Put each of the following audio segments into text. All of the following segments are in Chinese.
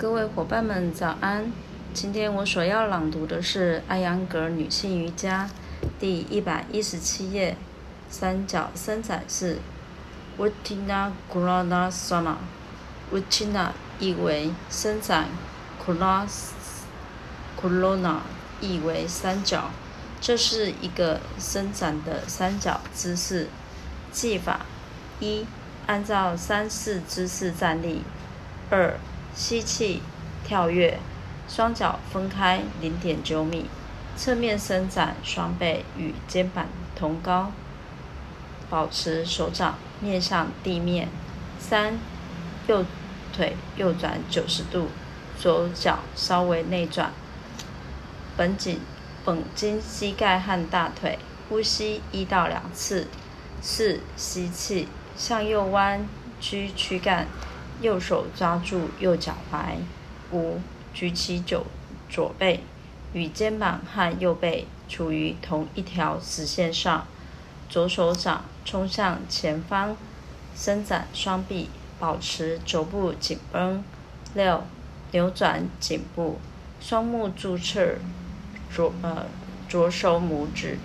各位伙伴们，早安！今天我所要朗读的是艾扬格女性瑜伽第一百一十七页，三角伸展式。Uttina Kurana Sana）。Uttina 意为伸展，Kulas，Kulana 意为三角。这是一个伸展的三角姿势。技法：一、按照三四姿势站立；二、吸气，跳跃，双脚分开零点九米，侧面伸展双背与肩膀同高，保持手掌面向地面。三，右腿右转九十度，左脚稍微内转，绷紧绷紧膝盖和大腿，呼吸一到两次。四，吸气，向右弯曲躯干。右手抓住右脚踝，五举起左左背，与肩膀和右背处于同一条直线上，左手掌冲向前方，伸展双臂，保持肘部紧绷。六扭转颈部，双目注视左呃左手拇指。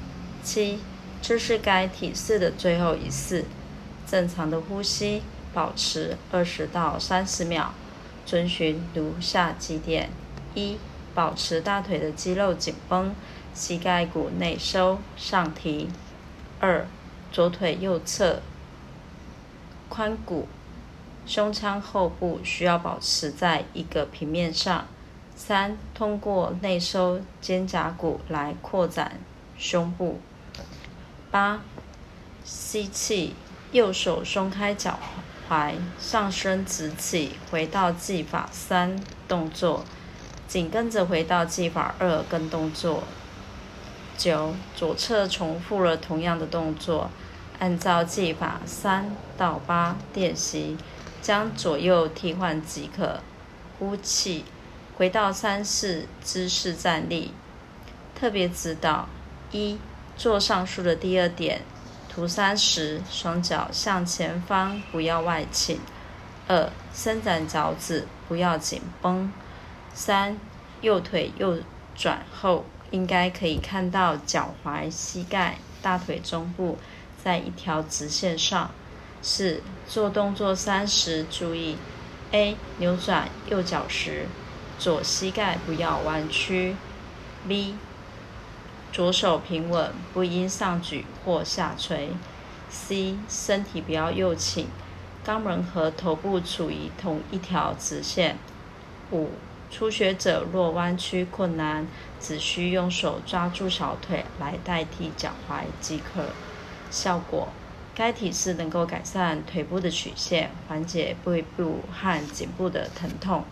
七这是该体式的最后一次，正常的呼吸。保持二十到三十秒，遵循如下几点：一、保持大腿的肌肉紧绷，膝盖骨内收上提；二、左腿右侧髋骨、胸腔后部需要保持在一个平面上；三、通过内收肩胛骨来扩展胸部；八、吸气，右手松开脚踝。踝上身直起，回到技法三动作，紧跟着回到技法二跟动作。九左侧重复了同样的动作，按照技法三到八练习，将左右替换即可。呼气，回到三四姿势站立。特别指导：一做上述的第二点。图三时，双脚向前方，不要外倾。二、伸展脚趾，不要紧绷。三、右腿右转后，应该可以看到脚踝、膝盖、大腿中部在一条直线上。四、做动作三时，注意：A. 扭转右脚时，左膝盖不要弯曲。B. 左手平稳，不应上举或下垂。C. 身体不要右倾，肛门和头部处于同一条直线。五、初学者若弯曲困难，只需用手抓住小腿来代替脚踝即可。效果：该体式能够改善腿部的曲线，缓解背部和颈部的疼痛。